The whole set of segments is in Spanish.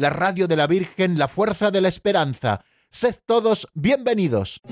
la radio de la Virgen, la fuerza de la esperanza. Sed todos bienvenidos.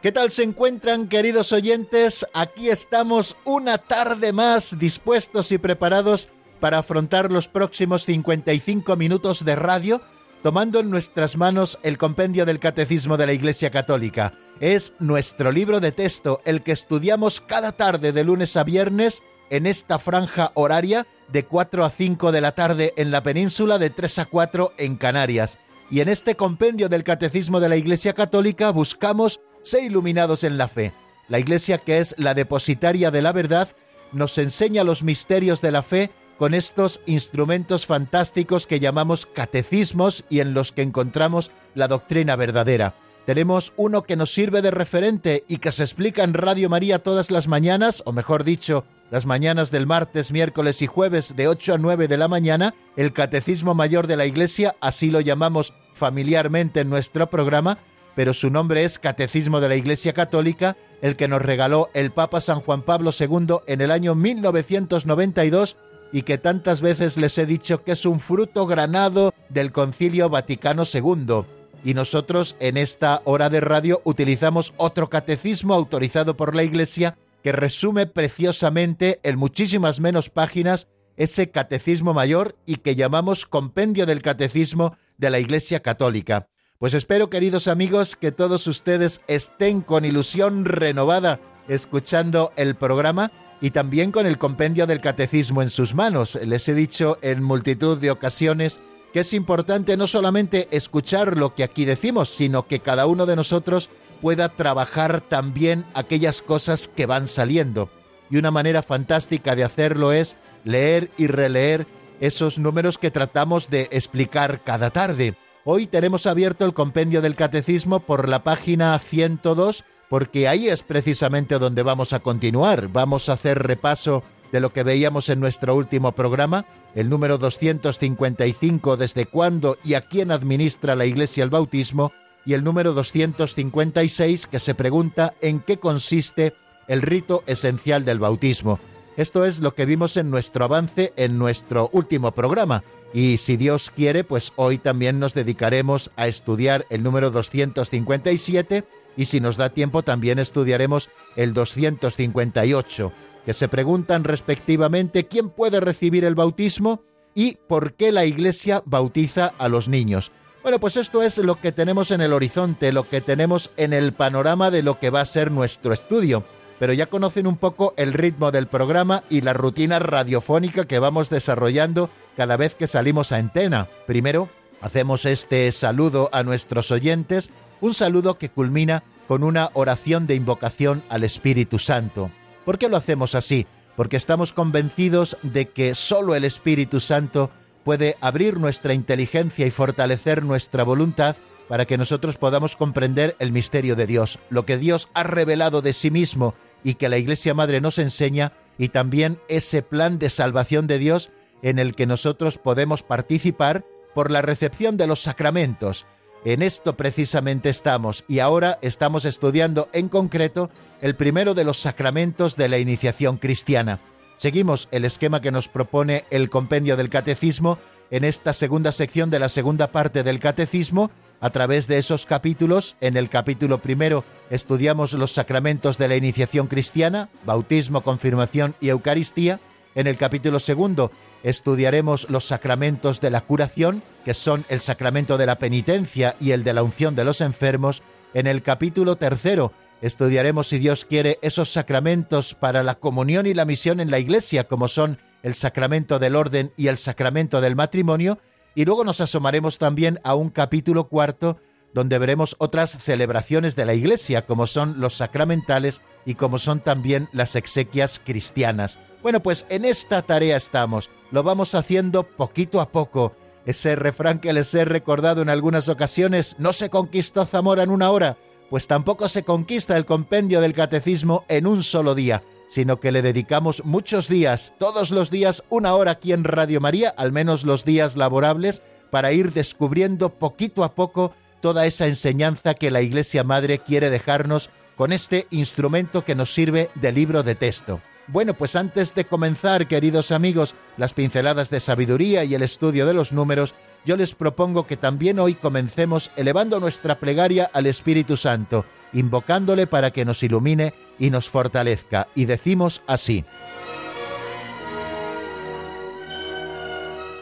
¿Qué tal se encuentran, queridos oyentes? Aquí estamos una tarde más dispuestos y preparados para afrontar los próximos 55 minutos de radio, tomando en nuestras manos el compendio del Catecismo de la Iglesia Católica. Es nuestro libro de texto, el que estudiamos cada tarde de lunes a viernes en esta franja horaria de 4 a 5 de la tarde en la península, de 3 a 4 en Canarias. Y en este compendio del Catecismo de la Iglesia Católica buscamos sé iluminados en la fe. La Iglesia, que es la depositaria de la verdad, nos enseña los misterios de la fe con estos instrumentos fantásticos que llamamos catecismos y en los que encontramos la doctrina verdadera. Tenemos uno que nos sirve de referente y que se explica en Radio María todas las mañanas, o mejor dicho, las mañanas del martes, miércoles y jueves de 8 a 9 de la mañana, el Catecismo Mayor de la Iglesia, así lo llamamos familiarmente en nuestro programa, pero su nombre es Catecismo de la Iglesia Católica, el que nos regaló el Papa San Juan Pablo II en el año 1992 y que tantas veces les he dicho que es un fruto granado del Concilio Vaticano II. Y nosotros en esta hora de radio utilizamos otro catecismo autorizado por la Iglesia que resume preciosamente en muchísimas menos páginas ese catecismo mayor y que llamamos Compendio del Catecismo de la Iglesia Católica. Pues espero, queridos amigos, que todos ustedes estén con ilusión renovada escuchando el programa y también con el compendio del catecismo en sus manos. Les he dicho en multitud de ocasiones que es importante no solamente escuchar lo que aquí decimos, sino que cada uno de nosotros pueda trabajar también aquellas cosas que van saliendo. Y una manera fantástica de hacerlo es leer y releer esos números que tratamos de explicar cada tarde. Hoy tenemos abierto el compendio del catecismo por la página 102 porque ahí es precisamente donde vamos a continuar. Vamos a hacer repaso de lo que veíamos en nuestro último programa, el número 255, desde cuándo y a quién administra la Iglesia el bautismo, y el número 256, que se pregunta en qué consiste el rito esencial del bautismo. Esto es lo que vimos en nuestro avance en nuestro último programa. Y si Dios quiere, pues hoy también nos dedicaremos a estudiar el número 257 y si nos da tiempo también estudiaremos el 258, que se preguntan respectivamente quién puede recibir el bautismo y por qué la Iglesia bautiza a los niños. Bueno, pues esto es lo que tenemos en el horizonte, lo que tenemos en el panorama de lo que va a ser nuestro estudio pero ya conocen un poco el ritmo del programa y la rutina radiofónica que vamos desarrollando cada vez que salimos a antena. Primero, hacemos este saludo a nuestros oyentes, un saludo que culmina con una oración de invocación al Espíritu Santo. ¿Por qué lo hacemos así? Porque estamos convencidos de que solo el Espíritu Santo puede abrir nuestra inteligencia y fortalecer nuestra voluntad para que nosotros podamos comprender el misterio de Dios, lo que Dios ha revelado de sí mismo y que la Iglesia Madre nos enseña, y también ese plan de salvación de Dios en el que nosotros podemos participar por la recepción de los sacramentos. En esto precisamente estamos y ahora estamos estudiando en concreto el primero de los sacramentos de la iniciación cristiana. Seguimos el esquema que nos propone el compendio del catecismo en esta segunda sección de la segunda parte del catecismo a través de esos capítulos. En el capítulo primero estudiamos los sacramentos de la iniciación cristiana, bautismo, confirmación y Eucaristía. En el capítulo segundo estudiaremos los sacramentos de la curación, que son el sacramento de la penitencia y el de la unción de los enfermos. En el capítulo tercero estudiaremos, si Dios quiere, esos sacramentos para la comunión y la misión en la Iglesia, como son el sacramento del orden y el sacramento del matrimonio. Y luego nos asomaremos también a un capítulo cuarto donde veremos otras celebraciones de la Iglesia, como son los sacramentales y como son también las exequias cristianas. Bueno, pues en esta tarea estamos, lo vamos haciendo poquito a poco. Ese refrán que les he recordado en algunas ocasiones, no se conquistó Zamora en una hora, pues tampoco se conquista el compendio del catecismo en un solo día, sino que le dedicamos muchos días, todos los días, una hora aquí en Radio María, al menos los días laborables, para ir descubriendo poquito a poco toda esa enseñanza que la Iglesia Madre quiere dejarnos con este instrumento que nos sirve de libro de texto. Bueno, pues antes de comenzar, queridos amigos, las pinceladas de sabiduría y el estudio de los números, yo les propongo que también hoy comencemos elevando nuestra plegaria al Espíritu Santo, invocándole para que nos ilumine y nos fortalezca. Y decimos así.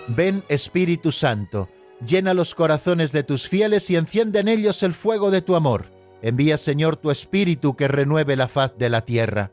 Ven Espíritu Santo Llena los corazones de tus fieles y enciende en ellos el fuego de tu amor. Envía, Señor, tu Espíritu que renueve la faz de la tierra.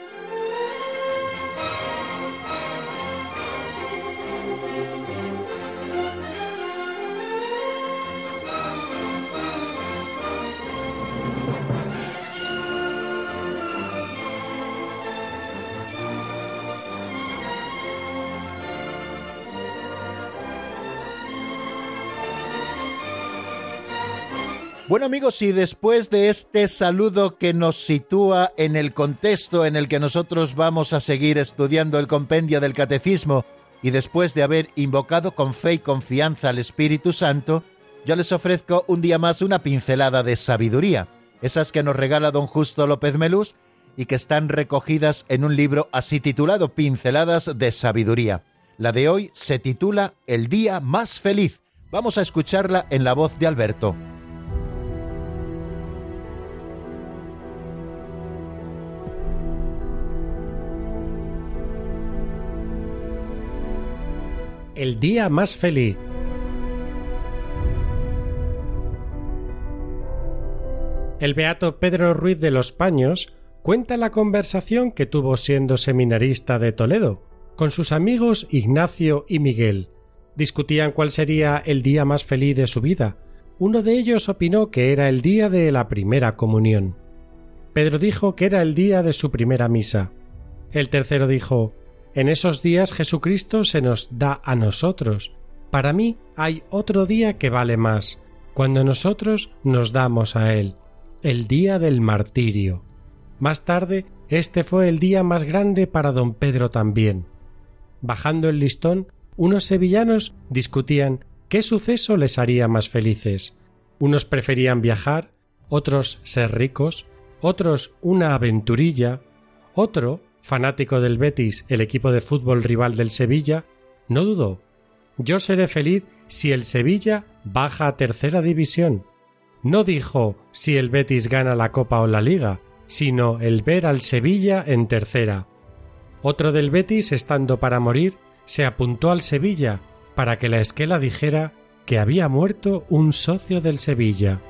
Bueno amigos, y después de este saludo que nos sitúa en el contexto en el que nosotros vamos a seguir estudiando el compendio del catecismo, y después de haber invocado con fe y confianza al Espíritu Santo, yo les ofrezco un día más una pincelada de sabiduría, esas que nos regala don Justo López Melús y que están recogidas en un libro así titulado Pinceladas de Sabiduría. La de hoy se titula El día más feliz. Vamos a escucharla en la voz de Alberto. El día más feliz. El beato Pedro Ruiz de los Paños cuenta la conversación que tuvo siendo seminarista de Toledo con sus amigos Ignacio y Miguel. Discutían cuál sería el día más feliz de su vida. Uno de ellos opinó que era el día de la primera comunión. Pedro dijo que era el día de su primera misa. El tercero dijo en esos días Jesucristo se nos da a nosotros. Para mí hay otro día que vale más, cuando nosotros nos damos a Él, el día del martirio. Más tarde, este fue el día más grande para don Pedro también. Bajando el listón, unos sevillanos discutían qué suceso les haría más felices. Unos preferían viajar, otros ser ricos, otros una aventurilla, otro fanático del Betis, el equipo de fútbol rival del Sevilla, no dudó. Yo seré feliz si el Sevilla baja a tercera división. No dijo si el Betis gana la Copa o la Liga, sino el ver al Sevilla en tercera. Otro del Betis, estando para morir, se apuntó al Sevilla para que la esquela dijera que había muerto un socio del Sevilla.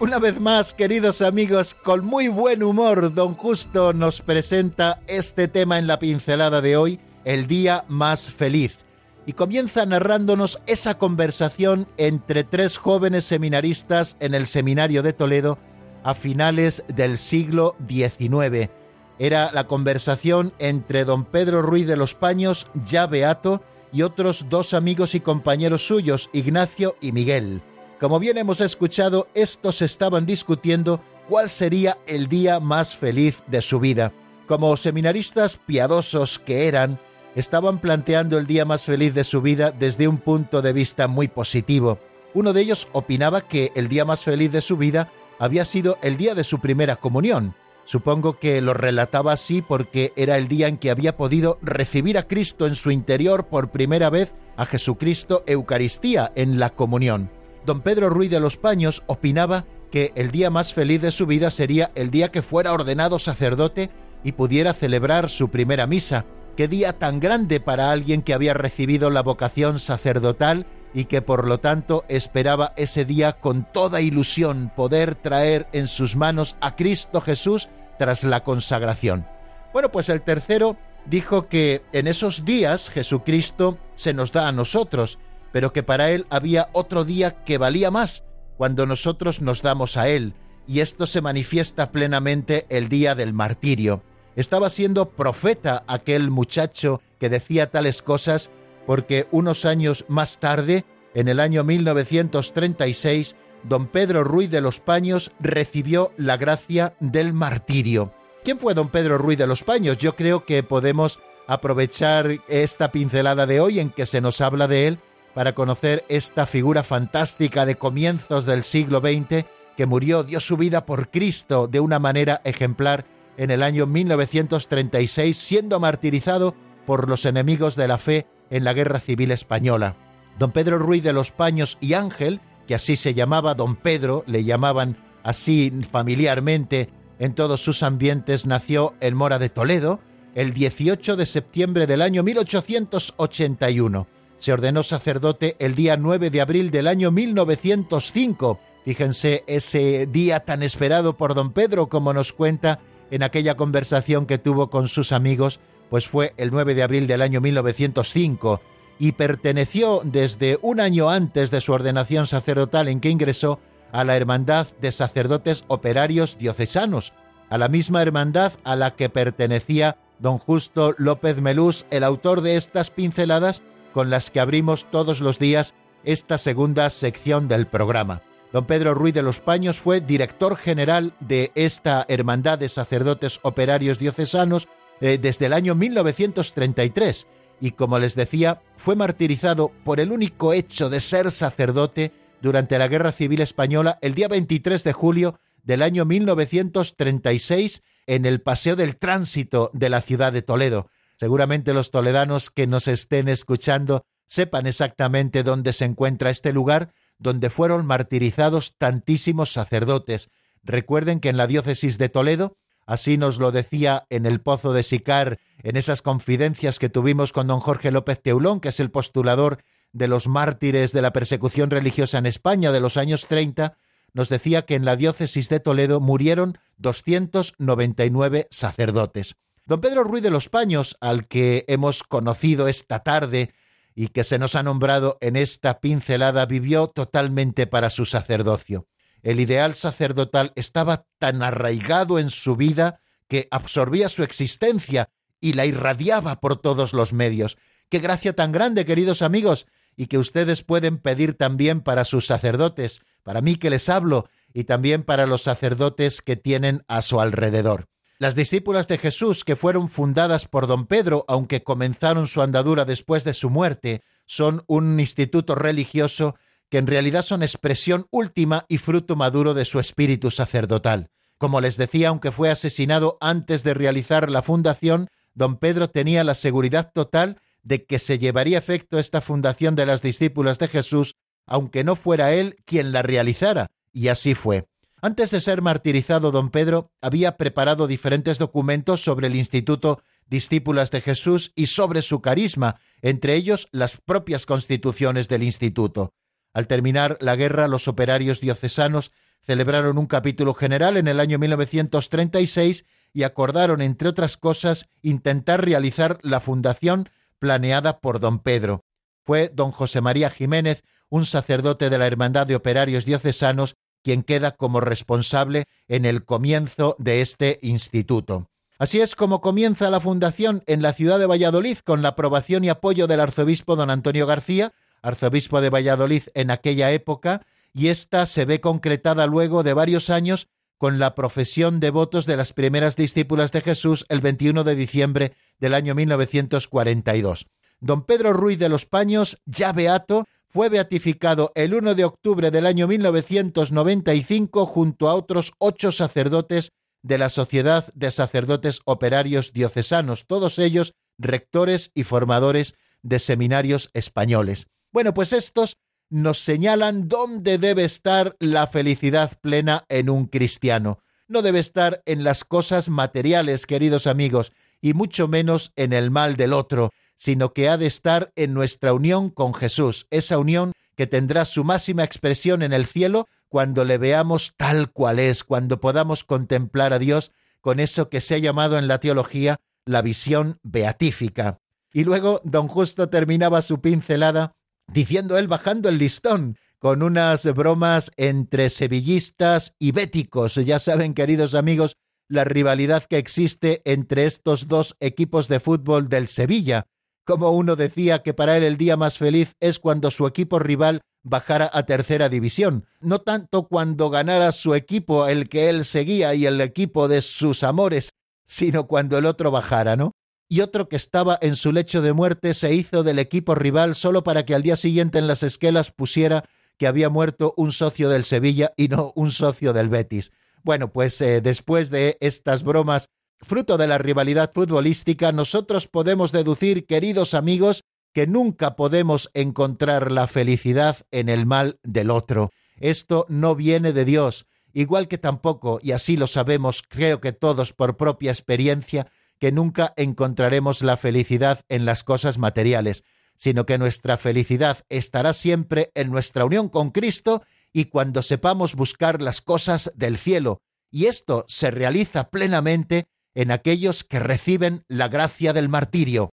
Una vez más, queridos amigos, con muy buen humor, don Justo nos presenta este tema en la pincelada de hoy, el día más feliz, y comienza narrándonos esa conversación entre tres jóvenes seminaristas en el seminario de Toledo a finales del siglo XIX. Era la conversación entre don Pedro Ruiz de los Paños, ya beato, y otros dos amigos y compañeros suyos, Ignacio y Miguel. Como bien hemos escuchado, estos estaban discutiendo cuál sería el día más feliz de su vida. Como seminaristas piadosos que eran, estaban planteando el día más feliz de su vida desde un punto de vista muy positivo. Uno de ellos opinaba que el día más feliz de su vida había sido el día de su primera comunión. Supongo que lo relataba así porque era el día en que había podido recibir a Cristo en su interior por primera vez a Jesucristo Eucaristía en la comunión don Pedro Ruiz de los Paños opinaba que el día más feliz de su vida sería el día que fuera ordenado sacerdote y pudiera celebrar su primera misa, Qué día tan grande para alguien que había recibido la vocación sacerdotal y que por lo tanto esperaba ese día con toda ilusión poder traer en sus manos a Cristo Jesús tras la consagración. Bueno, pues el tercero dijo que en esos días Jesucristo se nos da a nosotros, pero que para él había otro día que valía más, cuando nosotros nos damos a él, y esto se manifiesta plenamente el día del martirio. Estaba siendo profeta aquel muchacho que decía tales cosas porque unos años más tarde, en el año 1936, don Pedro Ruiz de los Paños recibió la gracia del martirio. ¿Quién fue don Pedro Ruiz de los Paños? Yo creo que podemos aprovechar esta pincelada de hoy en que se nos habla de él para conocer esta figura fantástica de comienzos del siglo XX que murió, dio su vida por Cristo de una manera ejemplar en el año 1936, siendo martirizado por los enemigos de la fe en la Guerra Civil Española. Don Pedro Ruiz de los Paños y Ángel, que así se llamaba don Pedro, le llamaban así familiarmente en todos sus ambientes, nació en Mora de Toledo el 18 de septiembre del año 1881. Se ordenó sacerdote el día 9 de abril del año 1905. Fíjense ese día tan esperado por don Pedro, como nos cuenta en aquella conversación que tuvo con sus amigos, pues fue el 9 de abril del año 1905 y perteneció desde un año antes de su ordenación sacerdotal en que ingresó a la Hermandad de Sacerdotes Operarios Diocesanos, a la misma hermandad a la que pertenecía don Justo López Melús, el autor de estas pinceladas con las que abrimos todos los días esta segunda sección del programa. Don Pedro Ruiz de los Paños fue director general de esta Hermandad de Sacerdotes Operarios Diocesanos eh, desde el año 1933 y, como les decía, fue martirizado por el único hecho de ser sacerdote durante la Guerra Civil Española el día 23 de julio del año 1936 en el Paseo del Tránsito de la ciudad de Toledo. Seguramente los toledanos que nos estén escuchando sepan exactamente dónde se encuentra este lugar donde fueron martirizados tantísimos sacerdotes. Recuerden que en la diócesis de Toledo, así nos lo decía en el Pozo de Sicar, en esas confidencias que tuvimos con don Jorge López Teulón, que es el postulador de los mártires de la persecución religiosa en España de los años 30, nos decía que en la diócesis de Toledo murieron 299 sacerdotes. Don Pedro Ruiz de los Paños, al que hemos conocido esta tarde y que se nos ha nombrado en esta pincelada, vivió totalmente para su sacerdocio. El ideal sacerdotal estaba tan arraigado en su vida que absorbía su existencia y la irradiaba por todos los medios. Qué gracia tan grande, queridos amigos, y que ustedes pueden pedir también para sus sacerdotes, para mí que les hablo, y también para los sacerdotes que tienen a su alrededor. Las discípulas de Jesús, que fueron fundadas por don Pedro, aunque comenzaron su andadura después de su muerte, son un instituto religioso que en realidad son expresión última y fruto maduro de su espíritu sacerdotal. Como les decía, aunque fue asesinado antes de realizar la fundación, don Pedro tenía la seguridad total de que se llevaría efecto esta fundación de las discípulas de Jesús, aunque no fuera él quien la realizara, y así fue. Antes de ser martirizado, don Pedro había preparado diferentes documentos sobre el Instituto Discípulas de Jesús y sobre su carisma, entre ellos las propias constituciones del instituto. Al terminar la guerra, los operarios diocesanos celebraron un capítulo general en el año 1936 y acordaron, entre otras cosas, intentar realizar la fundación planeada por don Pedro. Fue don José María Jiménez, un sacerdote de la Hermandad de Operarios Diocesanos, quien queda como responsable en el comienzo de este instituto. Así es como comienza la fundación en la ciudad de Valladolid con la aprobación y apoyo del arzobispo don Antonio García, arzobispo de Valladolid en aquella época, y esta se ve concretada luego de varios años con la profesión de votos de las primeras discípulas de Jesús el 21 de diciembre del año 1942. Don Pedro Ruiz de los Paños, ya beato, fue beatificado el 1 de octubre del año 1995 junto a otros ocho sacerdotes de la Sociedad de Sacerdotes Operarios Diocesanos, todos ellos rectores y formadores de seminarios españoles. Bueno, pues estos nos señalan dónde debe estar la felicidad plena en un cristiano. No debe estar en las cosas materiales, queridos amigos, y mucho menos en el mal del otro, sino que ha de estar en nuestra unión con Jesús, esa unión que tendrá su máxima expresión en el cielo cuando le veamos tal cual es, cuando podamos contemplar a Dios con eso que se ha llamado en la teología la visión beatífica. Y luego don Justo terminaba su pincelada diciendo él bajando el listón, con unas bromas entre sevillistas y béticos. Ya saben, queridos amigos, la rivalidad que existe entre estos dos equipos de fútbol del Sevilla. Como uno decía que para él el día más feliz es cuando su equipo rival bajara a tercera división, no tanto cuando ganara su equipo, el que él seguía y el equipo de sus amores, sino cuando el otro bajara, ¿no? Y otro que estaba en su lecho de muerte se hizo del equipo rival solo para que al día siguiente en las esquelas pusiera que había muerto un socio del Sevilla y no un socio del Betis. Bueno, pues eh, después de estas bromas, fruto de la rivalidad futbolística, nosotros podemos deducir, queridos amigos, que nunca podemos encontrar la felicidad en el mal del otro. Esto no viene de Dios, igual que tampoco, y así lo sabemos, creo que todos por propia experiencia, que nunca encontraremos la felicidad en las cosas materiales, sino que nuestra felicidad estará siempre en nuestra unión con Cristo y cuando sepamos buscar las cosas del cielo, y esto se realiza plenamente en aquellos que reciben la gracia del martirio.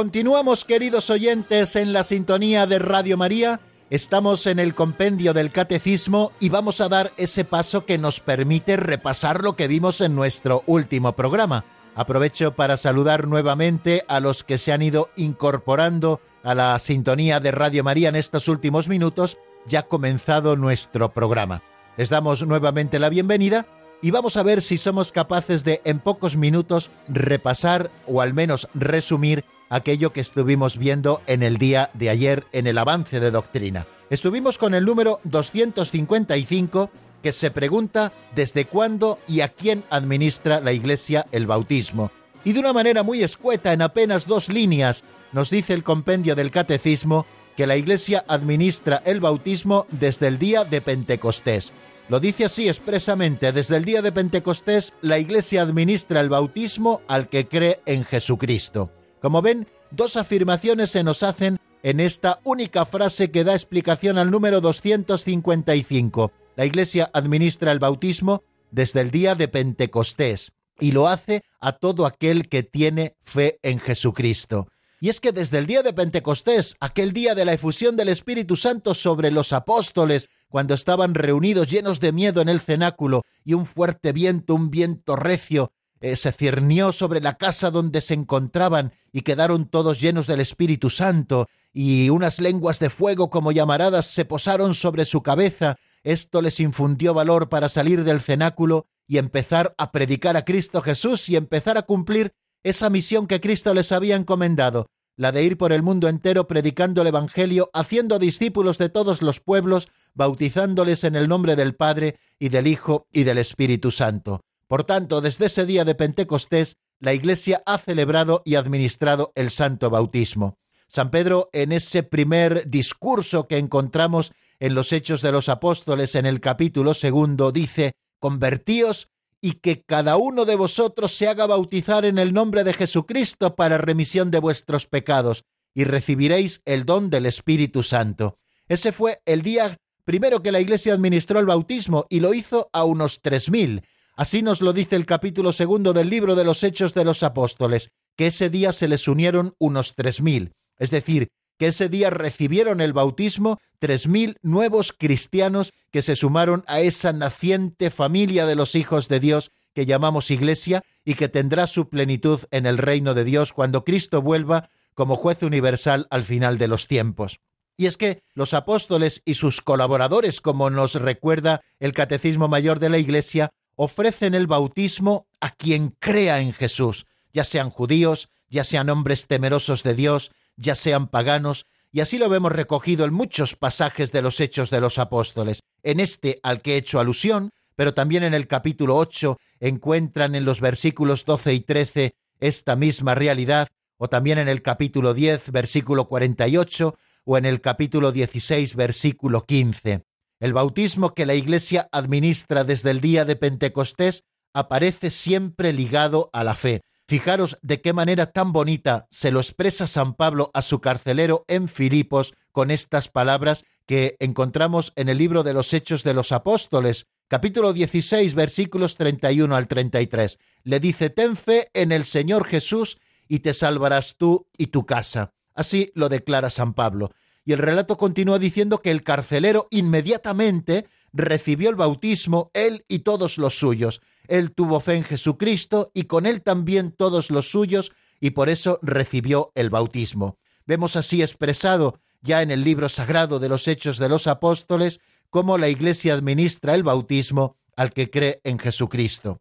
Continuamos, queridos oyentes, en la sintonía de Radio María. Estamos en el compendio del catecismo y vamos a dar ese paso que nos permite repasar lo que vimos en nuestro último programa. Aprovecho para saludar nuevamente a los que se han ido incorporando a la sintonía de Radio María en estos últimos minutos. Ya comenzado nuestro programa. Les damos nuevamente la bienvenida y vamos a ver si somos capaces de en pocos minutos repasar o al menos resumir aquello que estuvimos viendo en el día de ayer en el avance de doctrina. Estuvimos con el número 255 que se pregunta desde cuándo y a quién administra la Iglesia el bautismo. Y de una manera muy escueta, en apenas dos líneas, nos dice el compendio del Catecismo que la Iglesia administra el bautismo desde el día de Pentecostés. Lo dice así expresamente, desde el día de Pentecostés la Iglesia administra el bautismo al que cree en Jesucristo. Como ven, dos afirmaciones se nos hacen en esta única frase que da explicación al número 255. La Iglesia administra el bautismo desde el día de Pentecostés y lo hace a todo aquel que tiene fe en Jesucristo. Y es que desde el día de Pentecostés, aquel día de la efusión del Espíritu Santo sobre los apóstoles, cuando estaban reunidos llenos de miedo en el cenáculo, y un fuerte viento, un viento recio, eh, se ciernió sobre la casa donde se encontraban y quedaron todos llenos del Espíritu Santo, y unas lenguas de fuego como llamaradas se posaron sobre su cabeza. Esto les infundió valor para salir del cenáculo y empezar a predicar a Cristo Jesús y empezar a cumplir esa misión que Cristo les había encomendado, la de ir por el mundo entero predicando el Evangelio, haciendo discípulos de todos los pueblos, bautizándoles en el nombre del Padre y del Hijo y del Espíritu Santo. Por tanto, desde ese día de Pentecostés, la Iglesia ha celebrado y administrado el santo bautismo. San Pedro, en ese primer discurso que encontramos en los Hechos de los Apóstoles en el capítulo segundo, dice, Convertíos y que cada uno de vosotros se haga bautizar en el nombre de Jesucristo para remisión de vuestros pecados, y recibiréis el don del Espíritu Santo. Ese fue el día primero que la Iglesia administró el bautismo y lo hizo a unos tres mil, Así nos lo dice el capítulo segundo del libro de los Hechos de los Apóstoles, que ese día se les unieron unos tres mil, es decir, que ese día recibieron el bautismo tres mil nuevos cristianos que se sumaron a esa naciente familia de los hijos de Dios que llamamos Iglesia y que tendrá su plenitud en el reino de Dios cuando Cristo vuelva como juez universal al final de los tiempos. Y es que los apóstoles y sus colaboradores, como nos recuerda el Catecismo Mayor de la Iglesia, ofrecen el bautismo a quien crea en Jesús, ya sean judíos, ya sean hombres temerosos de Dios, ya sean paganos, y así lo vemos recogido en muchos pasajes de los Hechos de los Apóstoles. En este al que he hecho alusión, pero también en el capítulo 8 encuentran en los versículos 12 y 13 esta misma realidad, o también en el capítulo 10, versículo 48, o en el capítulo 16, versículo 15. El bautismo que la Iglesia administra desde el día de Pentecostés aparece siempre ligado a la fe. Fijaros de qué manera tan bonita se lo expresa San Pablo a su carcelero en Filipos con estas palabras que encontramos en el libro de los Hechos de los Apóstoles, capítulo 16, versículos 31 al 33. Le dice, ten fe en el Señor Jesús y te salvarás tú y tu casa. Así lo declara San Pablo. Y el relato continúa diciendo que el carcelero inmediatamente recibió el bautismo, él y todos los suyos. Él tuvo fe en Jesucristo y con él también todos los suyos y por eso recibió el bautismo. Vemos así expresado ya en el libro sagrado de los Hechos de los Apóstoles cómo la Iglesia administra el bautismo al que cree en Jesucristo.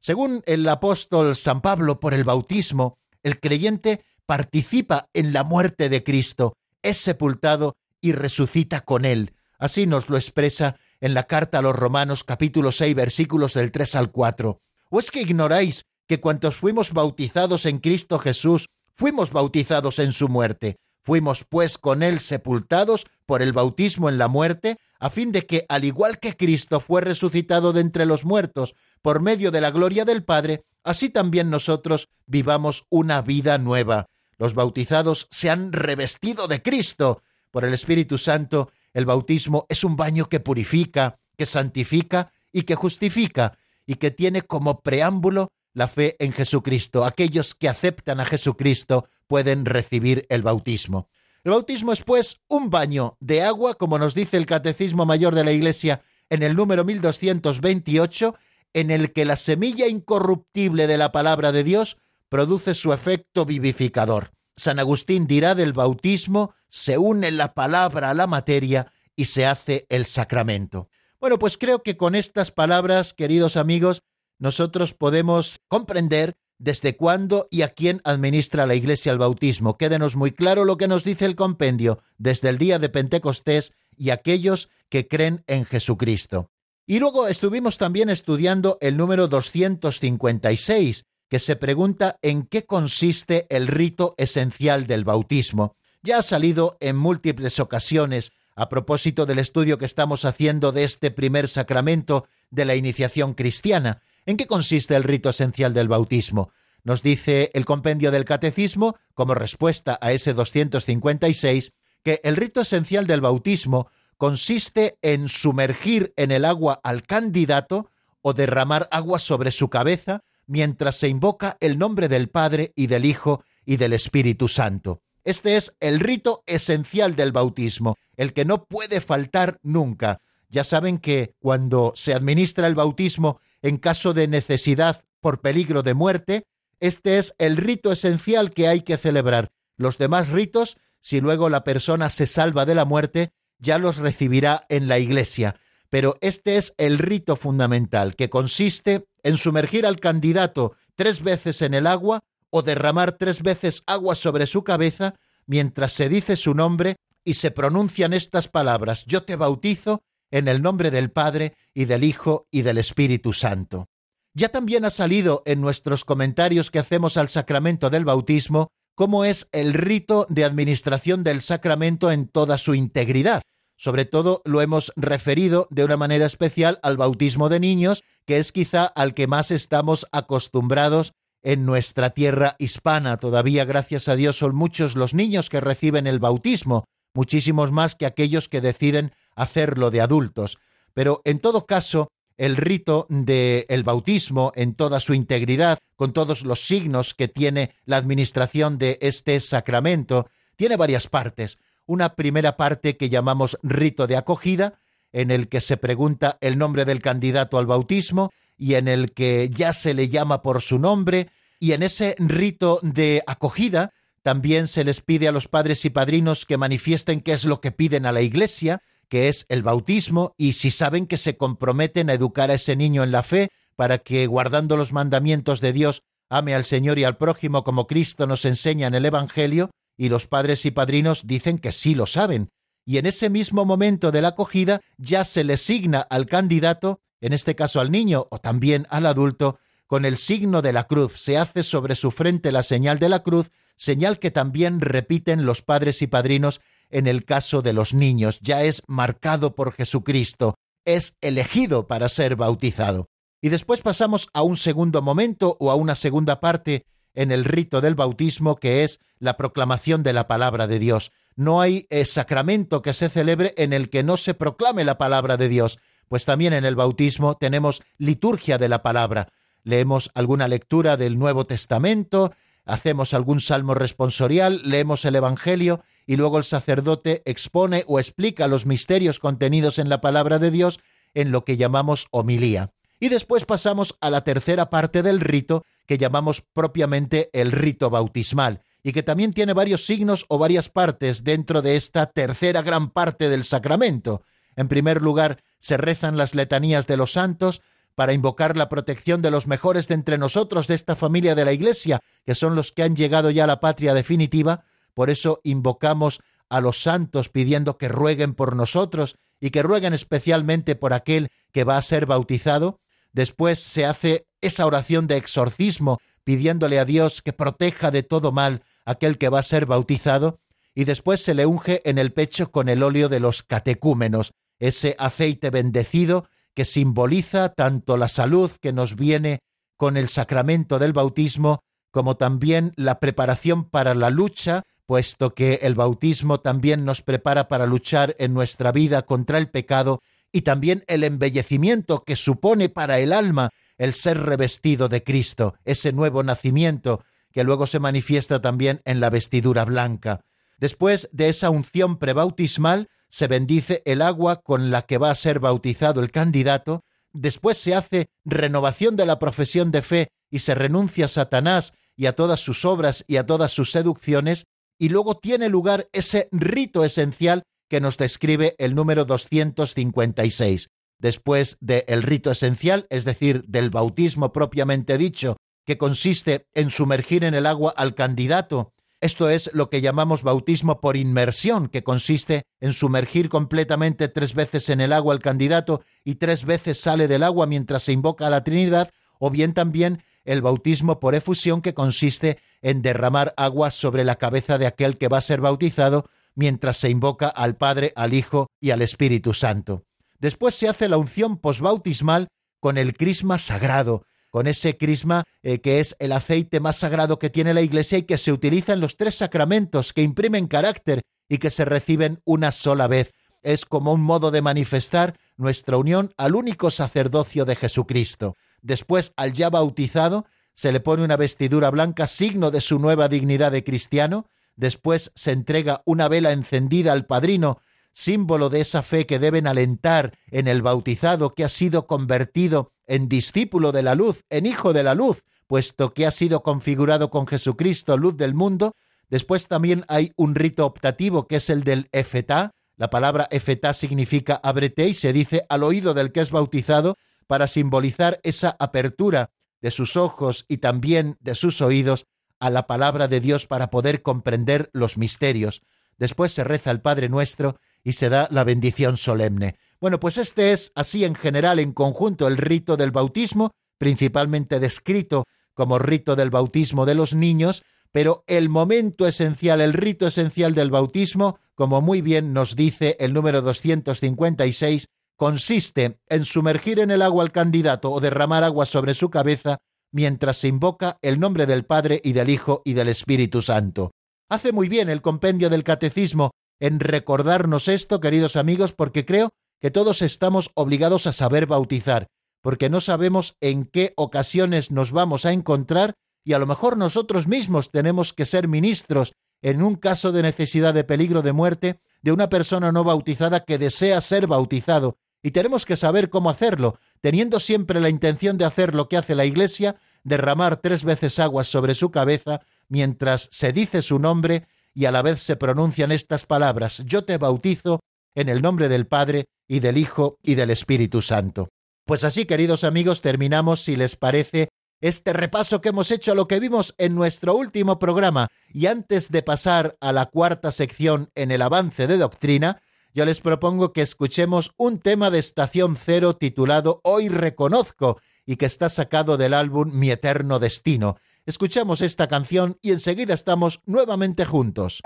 Según el apóstol San Pablo, por el bautismo, el creyente participa en la muerte de Cristo, es sepultado y resucita con él. Así nos lo expresa en la carta a los Romanos capítulo 6 versículos del 3 al 4. ¿O es que ignoráis que cuantos fuimos bautizados en Cristo Jesús, fuimos bautizados en su muerte? Fuimos pues con él sepultados por el bautismo en la muerte, a fin de que, al igual que Cristo fue resucitado de entre los muertos por medio de la gloria del Padre, así también nosotros vivamos una vida nueva. Los bautizados se han revestido de Cristo por el Espíritu Santo el bautismo es un baño que purifica, que santifica y que justifica, y que tiene como preámbulo la fe en Jesucristo. Aquellos que aceptan a Jesucristo pueden recibir el bautismo. El bautismo es, pues, un baño de agua, como nos dice el Catecismo Mayor de la Iglesia en el número 1228, en el que la semilla incorruptible de la palabra de Dios produce su efecto vivificador. San Agustín dirá del bautismo, se une la palabra a la materia y se hace el sacramento. Bueno, pues creo que con estas palabras, queridos amigos, nosotros podemos comprender desde cuándo y a quién administra la Iglesia el bautismo. Quédenos muy claro lo que nos dice el compendio desde el día de Pentecostés y aquellos que creen en Jesucristo. Y luego estuvimos también estudiando el número 256, que se pregunta en qué consiste el rito esencial del bautismo. Ya ha salido en múltiples ocasiones a propósito del estudio que estamos haciendo de este primer sacramento de la iniciación cristiana. ¿En qué consiste el rito esencial del bautismo? Nos dice el compendio del Catecismo, como respuesta a ese 256, que el rito esencial del bautismo consiste en sumergir en el agua al candidato o derramar agua sobre su cabeza mientras se invoca el nombre del Padre y del Hijo y del Espíritu Santo. Este es el rito esencial del bautismo, el que no puede faltar nunca. Ya saben que cuando se administra el bautismo en caso de necesidad por peligro de muerte, este es el rito esencial que hay que celebrar. Los demás ritos, si luego la persona se salva de la muerte, ya los recibirá en la iglesia. Pero este es el rito fundamental, que consiste en sumergir al candidato tres veces en el agua o derramar tres veces agua sobre su cabeza mientras se dice su nombre y se pronuncian estas palabras, yo te bautizo en el nombre del Padre y del Hijo y del Espíritu Santo. Ya también ha salido en nuestros comentarios que hacemos al sacramento del bautismo cómo es el rito de administración del sacramento en toda su integridad. Sobre todo lo hemos referido de una manera especial al bautismo de niños, que es quizá al que más estamos acostumbrados en nuestra tierra hispana. Todavía, gracias a Dios, son muchos los niños que reciben el bautismo, muchísimos más que aquellos que deciden hacerlo de adultos. Pero en todo caso, el rito del el bautismo en toda su integridad, con todos los signos que tiene la administración de este sacramento, tiene varias partes una primera parte que llamamos rito de acogida, en el que se pregunta el nombre del candidato al bautismo y en el que ya se le llama por su nombre, y en ese rito de acogida también se les pide a los padres y padrinos que manifiesten qué es lo que piden a la Iglesia, que es el bautismo, y si saben que se comprometen a educar a ese niño en la fe, para que, guardando los mandamientos de Dios, ame al Señor y al prójimo como Cristo nos enseña en el Evangelio, y los padres y padrinos dicen que sí lo saben, y en ese mismo momento de la acogida ya se le signa al candidato, en este caso al niño o también al adulto, con el signo de la cruz. Se hace sobre su frente la señal de la cruz, señal que también repiten los padres y padrinos en el caso de los niños. Ya es marcado por Jesucristo, es elegido para ser bautizado. Y después pasamos a un segundo momento o a una segunda parte en el rito del bautismo que es la proclamación de la palabra de Dios. No hay eh, sacramento que se celebre en el que no se proclame la palabra de Dios, pues también en el bautismo tenemos liturgia de la palabra. Leemos alguna lectura del Nuevo Testamento, hacemos algún salmo responsorial, leemos el Evangelio y luego el sacerdote expone o explica los misterios contenidos en la palabra de Dios en lo que llamamos homilía. Y después pasamos a la tercera parte del rito que llamamos propiamente el rito bautismal, y que también tiene varios signos o varias partes dentro de esta tercera gran parte del sacramento. En primer lugar, se rezan las letanías de los santos para invocar la protección de los mejores de entre nosotros, de esta familia de la Iglesia, que son los que han llegado ya a la patria definitiva. Por eso invocamos a los santos pidiendo que rueguen por nosotros y que rueguen especialmente por aquel que va a ser bautizado. Después se hace esa oración de exorcismo pidiéndole a Dios que proteja de todo mal aquel que va a ser bautizado, y después se le unge en el pecho con el óleo de los catecúmenos, ese aceite bendecido que simboliza tanto la salud que nos viene con el sacramento del bautismo, como también la preparación para la lucha, puesto que el bautismo también nos prepara para luchar en nuestra vida contra el pecado, y también el embellecimiento que supone para el alma el ser revestido de Cristo, ese nuevo nacimiento que luego se manifiesta también en la vestidura blanca. Después de esa unción prebautismal, se bendice el agua con la que va a ser bautizado el candidato, después se hace renovación de la profesión de fe y se renuncia a Satanás y a todas sus obras y a todas sus seducciones, y luego tiene lugar ese rito esencial que nos describe el número 256. Después del rito esencial, es decir, del bautismo propiamente dicho, que consiste en sumergir en el agua al candidato. Esto es lo que llamamos bautismo por inmersión, que consiste en sumergir completamente tres veces en el agua al candidato y tres veces sale del agua mientras se invoca a la Trinidad, o bien también el bautismo por efusión, que consiste en derramar agua sobre la cabeza de aquel que va a ser bautizado mientras se invoca al Padre, al Hijo y al Espíritu Santo. Después se hace la unción posbautismal con el crisma sagrado, con ese crisma eh, que es el aceite más sagrado que tiene la Iglesia y que se utiliza en los tres sacramentos, que imprimen carácter y que se reciben una sola vez. Es como un modo de manifestar nuestra unión al único sacerdocio de Jesucristo. Después, al ya bautizado, se le pone una vestidura blanca, signo de su nueva dignidad de cristiano. Después se entrega una vela encendida al padrino, símbolo de esa fe que deben alentar en el bautizado que ha sido convertido en discípulo de la luz, en hijo de la luz, puesto que ha sido configurado con Jesucristo, luz del mundo. Después también hay un rito optativo que es el del efetá. La palabra efetá significa ábrete y se dice al oído del que es bautizado para simbolizar esa apertura de sus ojos y también de sus oídos a la palabra de Dios para poder comprender los misterios. Después se reza el Padre Nuestro y se da la bendición solemne. Bueno, pues este es así en general, en conjunto, el rito del bautismo, principalmente descrito como rito del bautismo de los niños, pero el momento esencial, el rito esencial del bautismo, como muy bien nos dice el número 256, consiste en sumergir en el agua al candidato o derramar agua sobre su cabeza mientras se invoca el nombre del Padre y del Hijo y del Espíritu Santo. Hace muy bien el compendio del Catecismo en recordarnos esto, queridos amigos, porque creo que todos estamos obligados a saber bautizar, porque no sabemos en qué ocasiones nos vamos a encontrar y a lo mejor nosotros mismos tenemos que ser ministros en un caso de necesidad de peligro de muerte de una persona no bautizada que desea ser bautizado, y tenemos que saber cómo hacerlo, teniendo siempre la intención de hacer lo que hace la Iglesia, derramar tres veces aguas sobre su cabeza mientras se dice su nombre y a la vez se pronuncian estas palabras, yo te bautizo en el nombre del Padre y del Hijo y del Espíritu Santo. Pues así, queridos amigos, terminamos, si les parece, este repaso que hemos hecho a lo que vimos en nuestro último programa y antes de pasar a la cuarta sección en el avance de doctrina, yo les propongo que escuchemos un tema de Estación Cero titulado Hoy Reconozco y que está sacado del álbum Mi Eterno Destino. Escuchamos esta canción y enseguida estamos nuevamente juntos.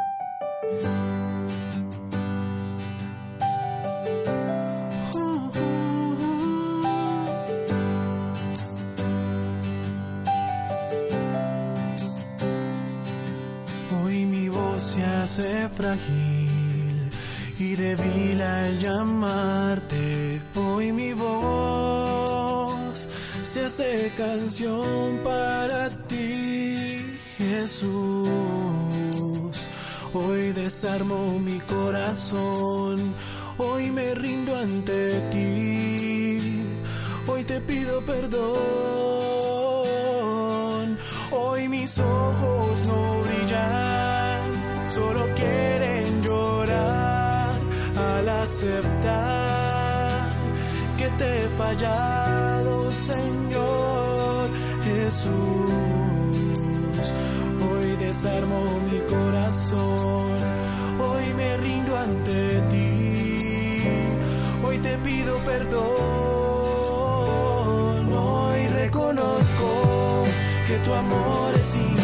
Hoy mi voz se hace frágil y débil al llamarte. Hoy mi voz se hace canción para ti, Jesús. Hoy desarmo mi corazón, hoy me rindo ante ti, hoy te pido perdón, hoy mis ojos no brillan, solo quieren llorar al aceptar que te he fallado, Señor Jesús. Hoy desarmo mi corazón, hoy me rindo ante ti, hoy te pido perdón, hoy reconozco que tu amor es infinito,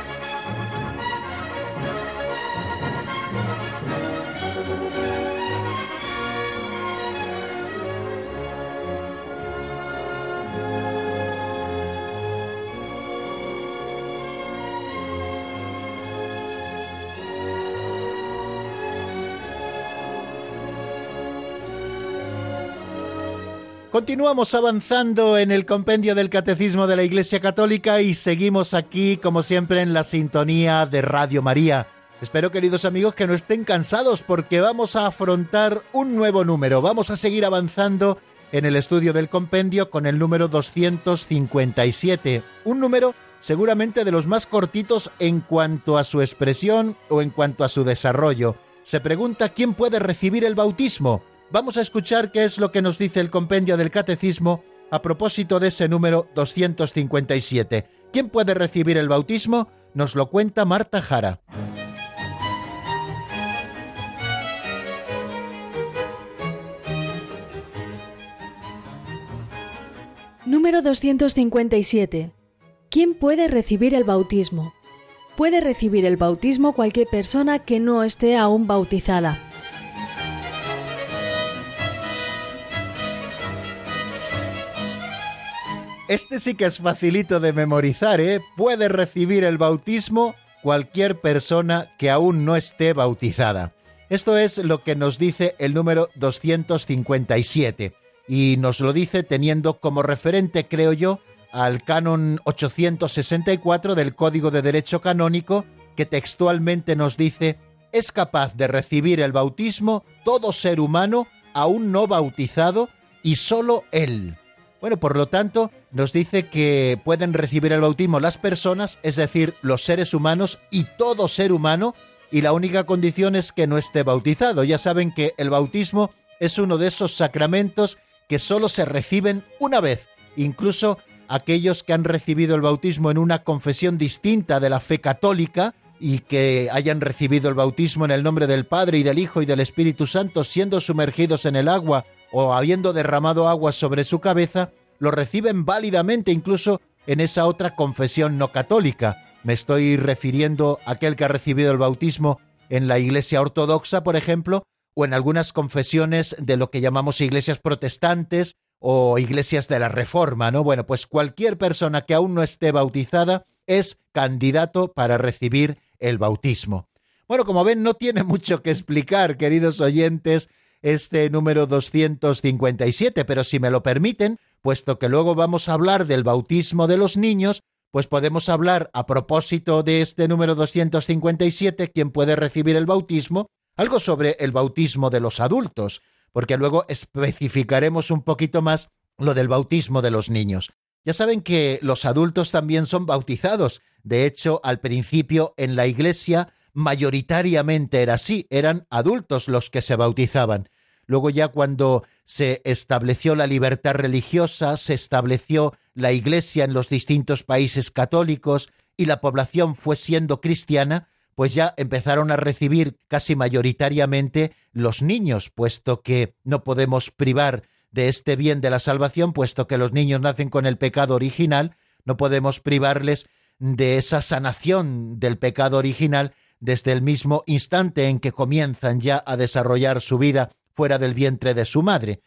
Continuamos avanzando en el compendio del Catecismo de la Iglesia Católica y seguimos aquí, como siempre, en la sintonía de Radio María. Espero, queridos amigos, que no estén cansados porque vamos a afrontar un nuevo número. Vamos a seguir avanzando en el estudio del compendio con el número 257. Un número seguramente de los más cortitos en cuanto a su expresión o en cuanto a su desarrollo. Se pregunta quién puede recibir el bautismo. Vamos a escuchar qué es lo que nos dice el compendio del catecismo a propósito de ese número 257. ¿Quién puede recibir el bautismo? Nos lo cuenta Marta Jara. Número 257. ¿Quién puede recibir el bautismo? Puede recibir el bautismo cualquier persona que no esté aún bautizada. Este sí que es facilito de memorizar, ¿eh? Puede recibir el bautismo cualquier persona que aún no esté bautizada. Esto es lo que nos dice el número 257 y nos lo dice teniendo como referente, creo yo, al canon 864 del Código de Derecho Canónico, que textualmente nos dice, es capaz de recibir el bautismo todo ser humano aún no bautizado y solo él. Bueno, por lo tanto, nos dice que pueden recibir el bautismo las personas, es decir, los seres humanos y todo ser humano, y la única condición es que no esté bautizado. Ya saben que el bautismo es uno de esos sacramentos que solo se reciben una vez. Incluso aquellos que han recibido el bautismo en una confesión distinta de la fe católica y que hayan recibido el bautismo en el nombre del Padre y del Hijo y del Espíritu Santo siendo sumergidos en el agua o habiendo derramado agua sobre su cabeza, lo reciben válidamente incluso en esa otra confesión no católica. Me estoy refiriendo a aquel que ha recibido el bautismo en la Iglesia Ortodoxa, por ejemplo, o en algunas confesiones de lo que llamamos iglesias protestantes o iglesias de la Reforma, ¿no? Bueno, pues cualquier persona que aún no esté bautizada es candidato para recibir el bautismo. Bueno, como ven, no tiene mucho que explicar, queridos oyentes, este número 257, pero si me lo permiten, puesto que luego vamos a hablar del bautismo de los niños, pues podemos hablar a propósito de este número 257, quien puede recibir el bautismo, algo sobre el bautismo de los adultos, porque luego especificaremos un poquito más lo del bautismo de los niños. Ya saben que los adultos también son bautizados. De hecho, al principio en la Iglesia mayoritariamente era así, eran adultos los que se bautizaban. Luego ya cuando se estableció la libertad religiosa, se estableció la Iglesia en los distintos países católicos y la población fue siendo cristiana, pues ya empezaron a recibir casi mayoritariamente los niños, puesto que no podemos privar de este bien de la salvación, puesto que los niños nacen con el pecado original, no podemos privarles de esa sanación del pecado original desde el mismo instante en que comienzan ya a desarrollar su vida fuera del vientre de su madre.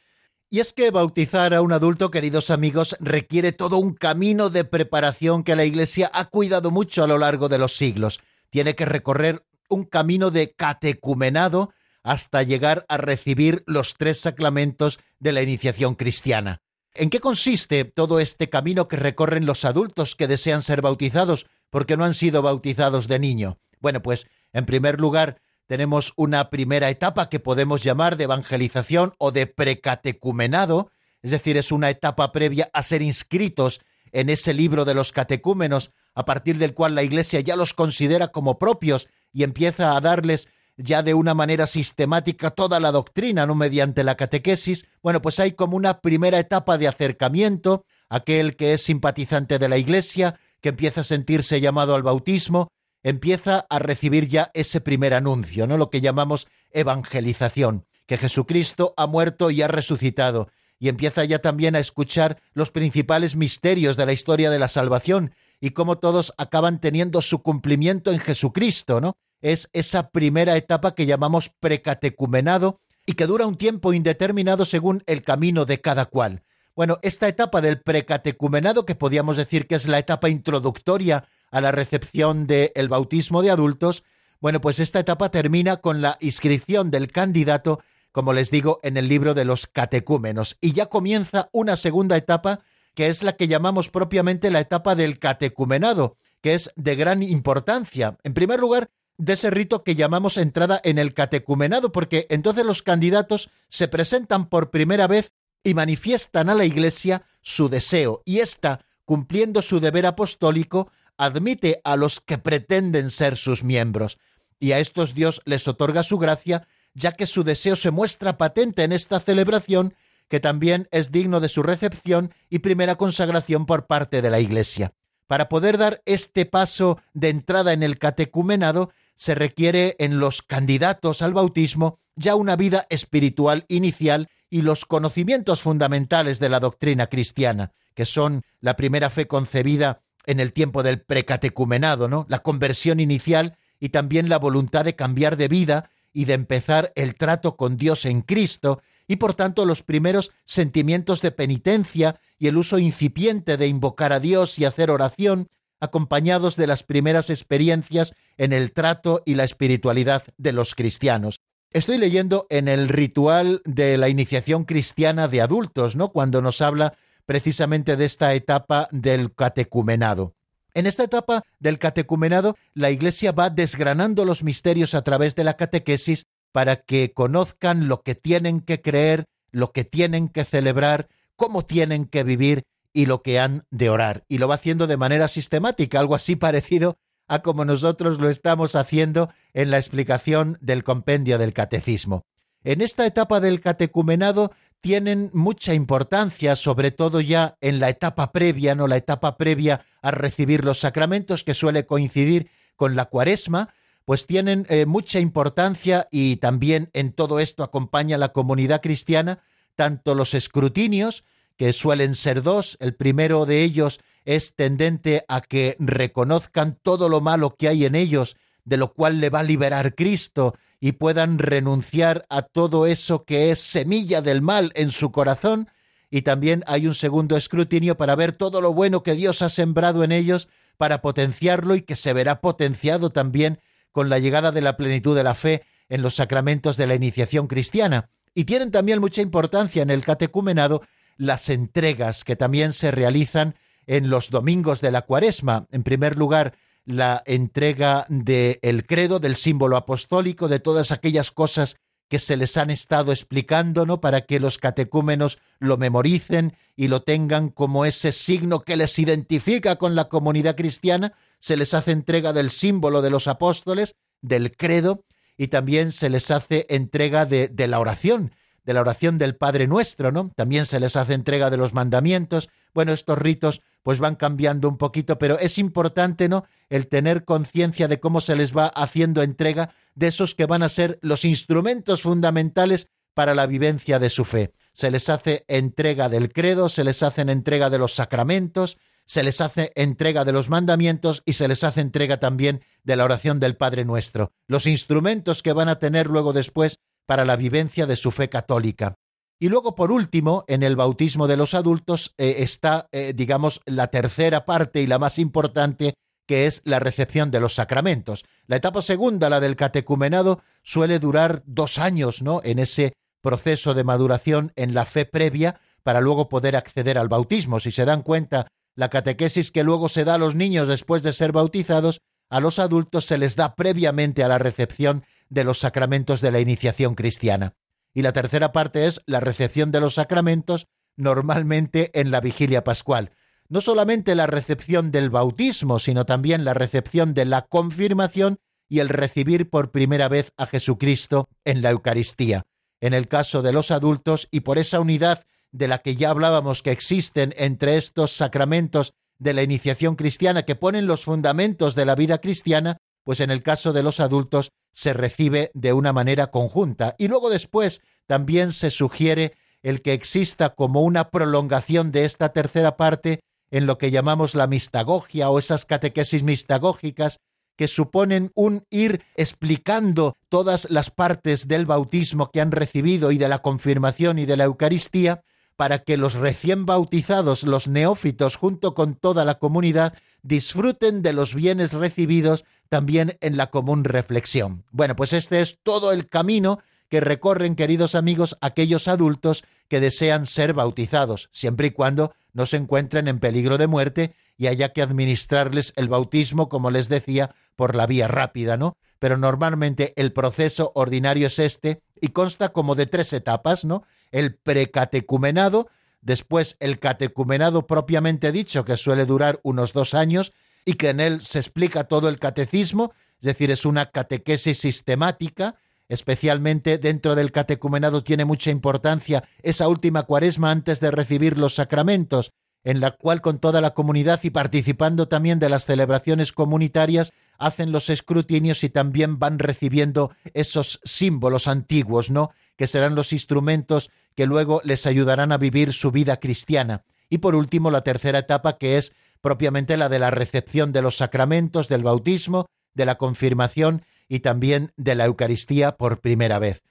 Y es que bautizar a un adulto, queridos amigos, requiere todo un camino de preparación que la Iglesia ha cuidado mucho a lo largo de los siglos. Tiene que recorrer un camino de catecumenado hasta llegar a recibir los tres sacramentos de la iniciación cristiana. ¿En qué consiste todo este camino que recorren los adultos que desean ser bautizados porque no han sido bautizados de niño? Bueno, pues en primer lugar tenemos una primera etapa que podemos llamar de evangelización o de precatecumenado, es decir, es una etapa previa a ser inscritos en ese libro de los catecúmenos, a partir del cual la Iglesia ya los considera como propios y empieza a darles ya de una manera sistemática toda la doctrina, no mediante la catequesis. Bueno, pues hay como una primera etapa de acercamiento, aquel que es simpatizante de la Iglesia, que empieza a sentirse llamado al bautismo, empieza a recibir ya ese primer anuncio, ¿no? Lo que llamamos evangelización, que Jesucristo ha muerto y ha resucitado, y empieza ya también a escuchar los principales misterios de la historia de la salvación y cómo todos acaban teniendo su cumplimiento en Jesucristo, ¿no? Es esa primera etapa que llamamos precatecumenado y que dura un tiempo indeterminado según el camino de cada cual. Bueno, esta etapa del precatecumenado, que podríamos decir que es la etapa introductoria a la recepción del bautismo de adultos, bueno, pues esta etapa termina con la inscripción del candidato, como les digo, en el libro de los catecúmenos. Y ya comienza una segunda etapa, que es la que llamamos propiamente la etapa del catecumenado, que es de gran importancia. En primer lugar, de ese rito que llamamos entrada en el catecumenado, porque entonces los candidatos se presentan por primera vez y manifiestan a la Iglesia su deseo, y ésta, cumpliendo su deber apostólico, admite a los que pretenden ser sus miembros, y a estos Dios les otorga su gracia, ya que su deseo se muestra patente en esta celebración que también es digno de su recepción y primera consagración por parte de la Iglesia. Para poder dar este paso de entrada en el catecumenado, se requiere en los candidatos al bautismo ya una vida espiritual inicial y los conocimientos fundamentales de la doctrina cristiana, que son la primera fe concebida en el tiempo del precatecumenado, ¿no? La conversión inicial y también la voluntad de cambiar de vida y de empezar el trato con Dios en Cristo, y por tanto los primeros sentimientos de penitencia y el uso incipiente de invocar a Dios y hacer oración, acompañados de las primeras experiencias en el trato y la espiritualidad de los cristianos. Estoy leyendo en el ritual de la iniciación cristiana de adultos, ¿no? Cuando nos habla precisamente de esta etapa del catecumenado. En esta etapa del catecumenado, la Iglesia va desgranando los misterios a través de la catequesis para que conozcan lo que tienen que creer, lo que tienen que celebrar, cómo tienen que vivir y lo que han de orar. Y lo va haciendo de manera sistemática, algo así parecido a como nosotros lo estamos haciendo en la explicación del compendio del catecismo. En esta etapa del catecumenado tienen mucha importancia, sobre todo ya en la etapa previa, no la etapa previa a recibir los sacramentos, que suele coincidir con la cuaresma, pues tienen eh, mucha importancia y también en todo esto acompaña la comunidad cristiana, tanto los escrutinios, que suelen ser dos, el primero de ellos es tendente a que reconozcan todo lo malo que hay en ellos, de lo cual le va a liberar Cristo, y puedan renunciar a todo eso que es semilla del mal en su corazón, y también hay un segundo escrutinio para ver todo lo bueno que Dios ha sembrado en ellos, para potenciarlo y que se verá potenciado también con la llegada de la plenitud de la fe en los sacramentos de la iniciación cristiana. Y tienen también mucha importancia en el catecumenado las entregas que también se realizan en los domingos de la cuaresma. En primer lugar, la entrega del el credo, del símbolo apostólico, de todas aquellas cosas que se les han estado explicando, ¿no? Para que los catecúmenos lo memoricen y lo tengan como ese signo que les identifica con la comunidad cristiana, se les hace entrega del símbolo de los apóstoles, del credo, y también se les hace entrega de, de la oración, de la oración del Padre Nuestro, ¿no? También se les hace entrega de los mandamientos. Bueno, estos ritos pues van cambiando un poquito, pero es importante, ¿no? El tener conciencia de cómo se les va haciendo entrega de esos que van a ser los instrumentos fundamentales para la vivencia de su fe. Se les hace entrega del credo, se les hace entrega de los sacramentos, se les hace entrega de los mandamientos y se les hace entrega también de la oración del Padre Nuestro, los instrumentos que van a tener luego después para la vivencia de su fe católica. Y luego, por último, en el bautismo de los adultos eh, está, eh, digamos, la tercera parte y la más importante, que es la recepción de los sacramentos. La etapa segunda, la del catecumenado, suele durar dos años, ¿no? En ese proceso de maduración en la fe previa para luego poder acceder al bautismo. Si se dan cuenta, la catequesis que luego se da a los niños después de ser bautizados, a los adultos se les da previamente a la recepción de los sacramentos de la iniciación cristiana. Y la tercera parte es la recepción de los sacramentos, normalmente en la vigilia pascual. No solamente la recepción del bautismo, sino también la recepción de la confirmación y el recibir por primera vez a Jesucristo en la Eucaristía. En el caso de los adultos, y por esa unidad de la que ya hablábamos que existen entre estos sacramentos de la iniciación cristiana que ponen los fundamentos de la vida cristiana, pues en el caso de los adultos se recibe de una manera conjunta. Y luego después también se sugiere el que exista como una prolongación de esta tercera parte en lo que llamamos la mistagogia o esas catequesis mistagógicas que suponen un ir explicando todas las partes del bautismo que han recibido y de la confirmación y de la Eucaristía, para que los recién bautizados, los neófitos, junto con toda la comunidad, disfruten de los bienes recibidos también en la común reflexión. Bueno, pues este es todo el camino que recorren, queridos amigos, aquellos adultos que desean ser bautizados, siempre y cuando no se encuentren en peligro de muerte y haya que administrarles el bautismo, como les decía, por la vía rápida, ¿no? Pero normalmente el proceso ordinario es este y consta como de tres etapas, ¿no? El precatecumenado, después el catecumenado propiamente dicho, que suele durar unos dos años y que en él se explica todo el catecismo, es decir, es una catequesis sistemática especialmente dentro del catecumenado tiene mucha importancia esa última cuaresma antes de recibir los sacramentos, en la cual con toda la comunidad y participando también de las celebraciones comunitarias hacen los escrutinios y también van recibiendo esos símbolos antiguos, ¿no? que serán los instrumentos que luego les ayudarán a vivir su vida cristiana. Y por último, la tercera etapa, que es propiamente la de la recepción de los sacramentos, del bautismo, de la confirmación y también de la Eucaristía por primera vez.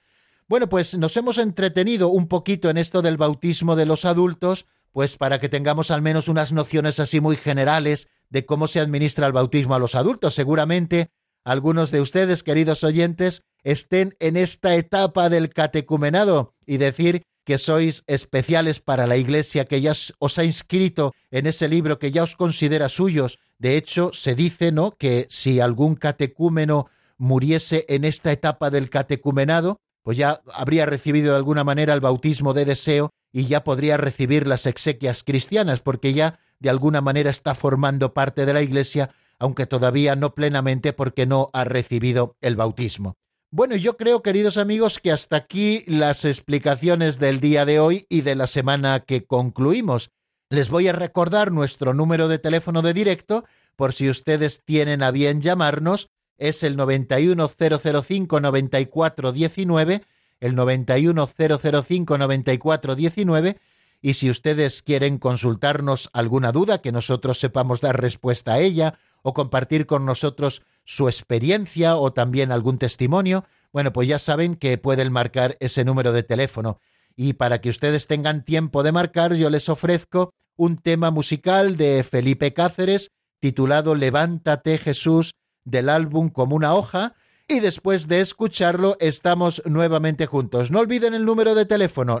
Bueno, pues nos hemos entretenido un poquito en esto del bautismo de los adultos, pues para que tengamos al menos unas nociones así muy generales de cómo se administra el bautismo a los adultos. Seguramente algunos de ustedes, queridos oyentes, estén en esta etapa del catecumenado y decir que sois especiales para la Iglesia, que ya os ha inscrito en ese libro, que ya os considera suyos. De hecho, se dice, ¿no?, que si algún catecúmeno muriese en esta etapa del catecumenado, pues ya habría recibido de alguna manera el bautismo de deseo y ya podría recibir las exequias cristianas, porque ya de alguna manera está formando parte de la Iglesia, aunque todavía no plenamente porque no ha recibido el bautismo. Bueno, yo creo, queridos amigos, que hasta aquí las explicaciones del día de hoy y de la semana que concluimos. Les voy a recordar nuestro número de teléfono de directo, por si ustedes tienen a bien llamarnos, es el 910059419, el 910059419, y si ustedes quieren consultarnos alguna duda que nosotros sepamos dar respuesta a ella o compartir con nosotros su experiencia o también algún testimonio, bueno, pues ya saben que pueden marcar ese número de teléfono. Y para que ustedes tengan tiempo de marcar, yo les ofrezco un tema musical de Felipe Cáceres titulado Levántate Jesús del álbum Como una hoja, y después de escucharlo estamos nuevamente juntos. No olviden el número de teléfono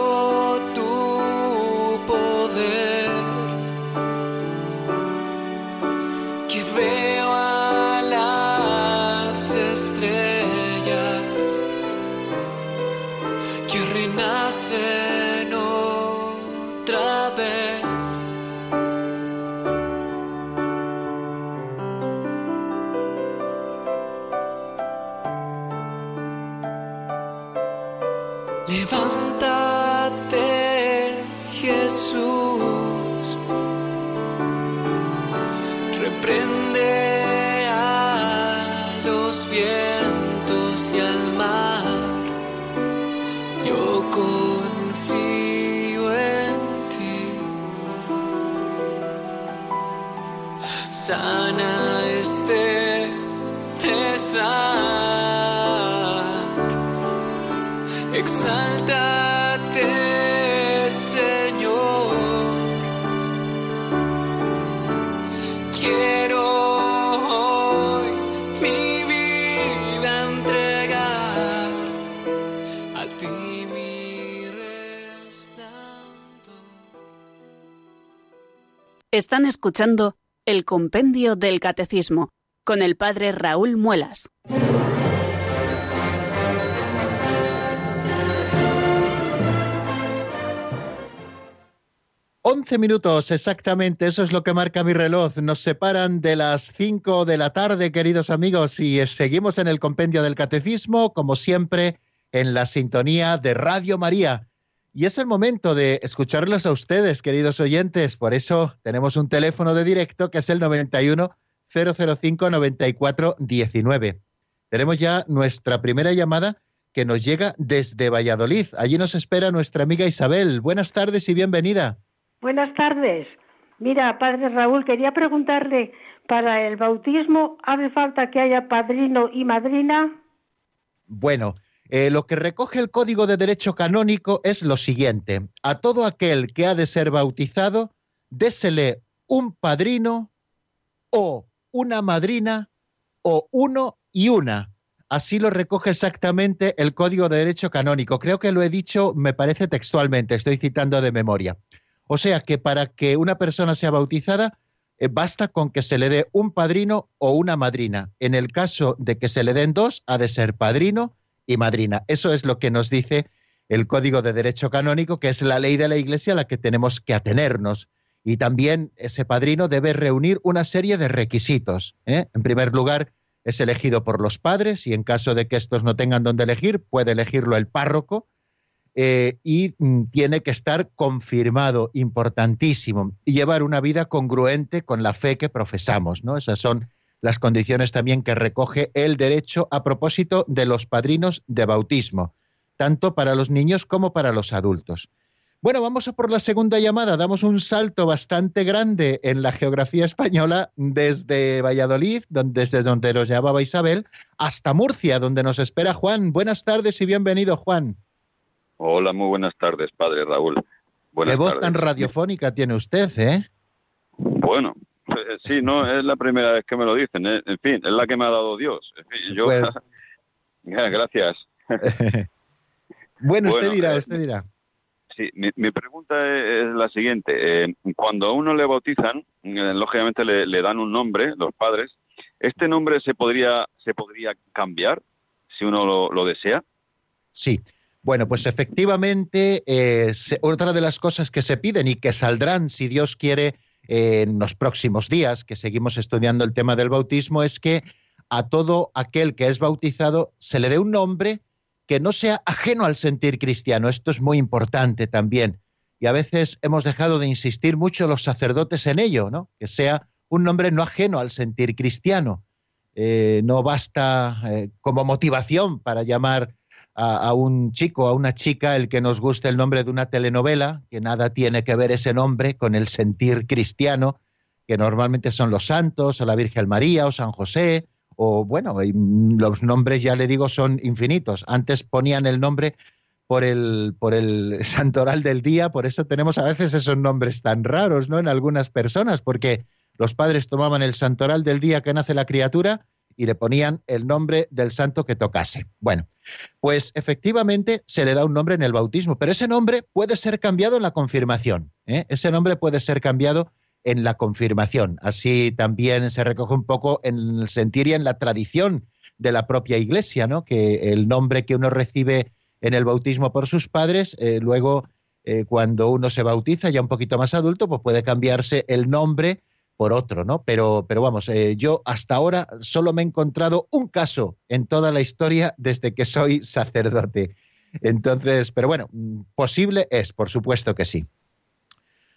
Están escuchando el Compendio del Catecismo con el Padre Raúl Muelas. Once minutos exactamente, eso es lo que marca mi reloj. Nos separan de las cinco de la tarde, queridos amigos, y seguimos en el Compendio del Catecismo, como siempre, en la sintonía de Radio María y es el momento de escucharlos a ustedes, queridos oyentes. Por eso tenemos un teléfono de directo que es el 91 005 94 19. Tenemos ya nuestra primera llamada que nos llega desde Valladolid. Allí nos espera nuestra amiga Isabel. Buenas tardes y bienvenida. Buenas tardes. Mira, padre Raúl, quería preguntarle, ¿para el bautismo hace falta que haya padrino y madrina? Bueno, eh, lo que recoge el Código de Derecho Canónico es lo siguiente. A todo aquel que ha de ser bautizado, désele un padrino o una madrina o uno y una. Así lo recoge exactamente el Código de Derecho Canónico. Creo que lo he dicho, me parece textualmente, estoy citando de memoria. O sea que para que una persona sea bautizada, eh, basta con que se le dé un padrino o una madrina. En el caso de que se le den dos, ha de ser padrino y madrina. Eso es lo que nos dice el Código de Derecho Canónico, que es la ley de la Iglesia a la que tenemos que atenernos. Y también ese padrino debe reunir una serie de requisitos. ¿eh? En primer lugar, es elegido por los padres y en caso de que estos no tengan dónde elegir, puede elegirlo el párroco. Eh, y mm, tiene que estar confirmado, importantísimo, y llevar una vida congruente con la fe que profesamos. ¿no? Esas son las condiciones también que recoge el derecho a propósito de los padrinos de bautismo, tanto para los niños como para los adultos. Bueno, vamos a por la segunda llamada. Damos un salto bastante grande en la geografía española desde Valladolid, donde, desde donde nos llamaba Isabel, hasta Murcia, donde nos espera Juan. Buenas tardes y bienvenido, Juan. Hola, muy buenas tardes, padre Raúl. Buenas Qué voz tan radiofónica tiene usted, ¿eh? Bueno, eh, sí, no, es la primera vez que me lo dicen. ¿eh? En fin, es la que me ha dado Dios. yo... Pues Gracias. bueno, usted dirá, eh, usted dirá. Sí, mi, pregunta es, la siguiente. cuando a uno le bautizan, lógicamente le, dan un nombre, los padres. ¿Este nombre se podría, se podría cambiar si uno lo, desea? Sí. Bueno, pues efectivamente, otra de las cosas que se piden y que saldrán, si Dios quiere, en los próximos días, que seguimos estudiando el tema del bautismo, es que a todo aquel que es bautizado se le dé un nombre que no sea ajeno al sentir cristiano. Esto es muy importante también. Y a veces hemos dejado de insistir mucho los sacerdotes en ello, ¿no? Que sea un nombre no ajeno al sentir cristiano. Eh, no basta eh, como motivación para llamar a, un chico, a una chica, el que nos guste el nombre de una telenovela, que nada tiene que ver ese nombre con el sentir cristiano, que normalmente son los santos, o la Virgen María, o San José, o bueno, los nombres ya le digo son infinitos. Antes ponían el nombre por el, por el santoral del día, por eso tenemos a veces esos nombres tan raros, ¿no? En algunas personas, porque los padres tomaban el santoral del día que nace la criatura y le ponían el nombre del santo que tocase. Bueno, pues efectivamente se le da un nombre en el bautismo, pero ese nombre puede ser cambiado en la confirmación. ¿eh? Ese nombre puede ser cambiado en la confirmación. Así también se recoge un poco en el sentir y en la tradición de la propia Iglesia, ¿no? Que el nombre que uno recibe en el bautismo por sus padres, eh, luego eh, cuando uno se bautiza ya un poquito más adulto, pues puede cambiarse el nombre por otro, ¿no? Pero, pero vamos, eh, yo hasta ahora solo me he encontrado un caso en toda la historia desde que soy sacerdote. Entonces, pero bueno, posible es, por supuesto que sí.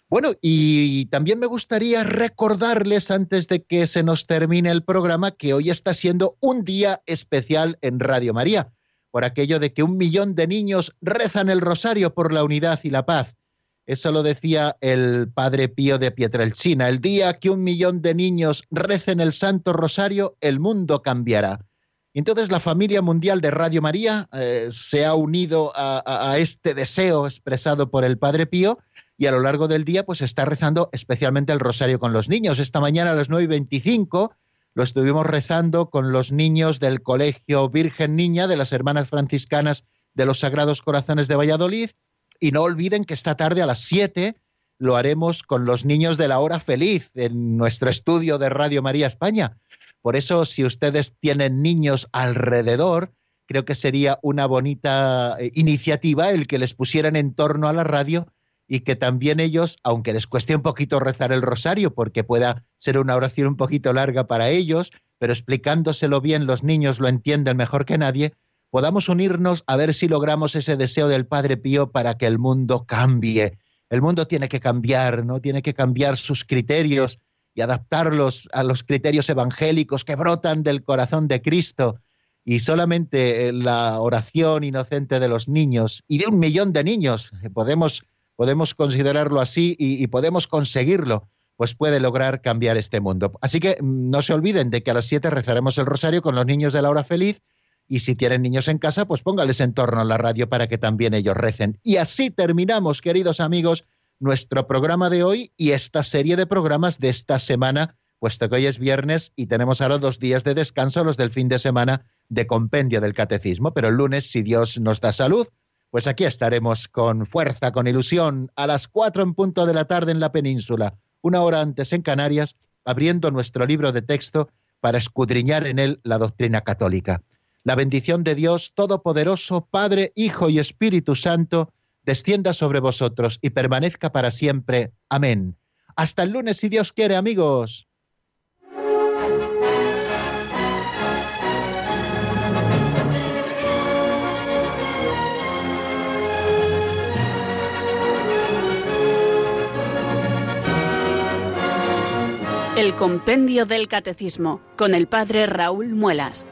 Bueno, y también me gustaría recordarles antes de que se nos termine el programa que hoy está siendo un día especial en Radio María, por aquello de que un millón de niños rezan el rosario por la unidad y la paz. Eso lo decía el padre Pío de Pietrelcina. El día que un millón de niños recen el Santo Rosario, el mundo cambiará. Entonces la familia mundial de Radio María eh, se ha unido a, este deseo expresado por el Padre Pío y a lo largo del día pues está rezando especialmente el rosario con los niños. Esta mañana a las 9 y 25 lo estuvimos rezando con los niños del Colegio Virgen Niña de las Hermanas Franciscanas de los Sagrados Corazones de Valladolid y no olviden que esta tarde a las 7 lo haremos con los niños de la hora feliz en nuestro estudio de Radio María España. Por eso, si ustedes tienen niños alrededor, creo que sería una bonita eh, iniciativa el que les pusieran en torno a la radio y que también ellos, aunque les cueste un poquito rezar el rosario, porque pueda ser una oración un poquito larga para ellos, pero explicándoselo bien los niños lo entienden mejor que nadie, podamos unirnos a ver si logramos ese deseo del Padre Pío para que el mundo cambie. El mundo tiene que cambiar, ¿no? Tiene que cambiar sus criterios y adaptarlos a los criterios evangélicos que brotan del corazón de Cristo. y solamente la oración inocente de los niños y de un millón de niños, podemos, podemos considerarlo así y, podemos conseguirlo, pues puede lograr cambiar este mundo. Así que mm, no se olviden de que a las 7 rezaremos el rosario con los niños de la hora feliz y si tienen niños en casa, pues póngales en torno a la radio para que también ellos recen. Y así terminamos, queridos amigos, nuestro programa de hoy y esta serie de programas de esta semana, puesto que hoy es viernes y tenemos ahora dos días de descanso, los del fin de semana de compendio del catecismo, pero el lunes, si Dios nos da salud, pues aquí estaremos con fuerza, con ilusión, a las cuatro en punto de la tarde en la península, una hora antes en Canarias, abriendo nuestro libro de texto para escudriñar en él la doctrina católica. La bendición de Dios Todopoderoso, Padre, Hijo y Espíritu Santo, descienda sobre vosotros y permanezca para siempre. Amén. Hasta el lunes, si Dios quiere, amigos. El Compendio del Catecismo con el Padre Raúl Muelas.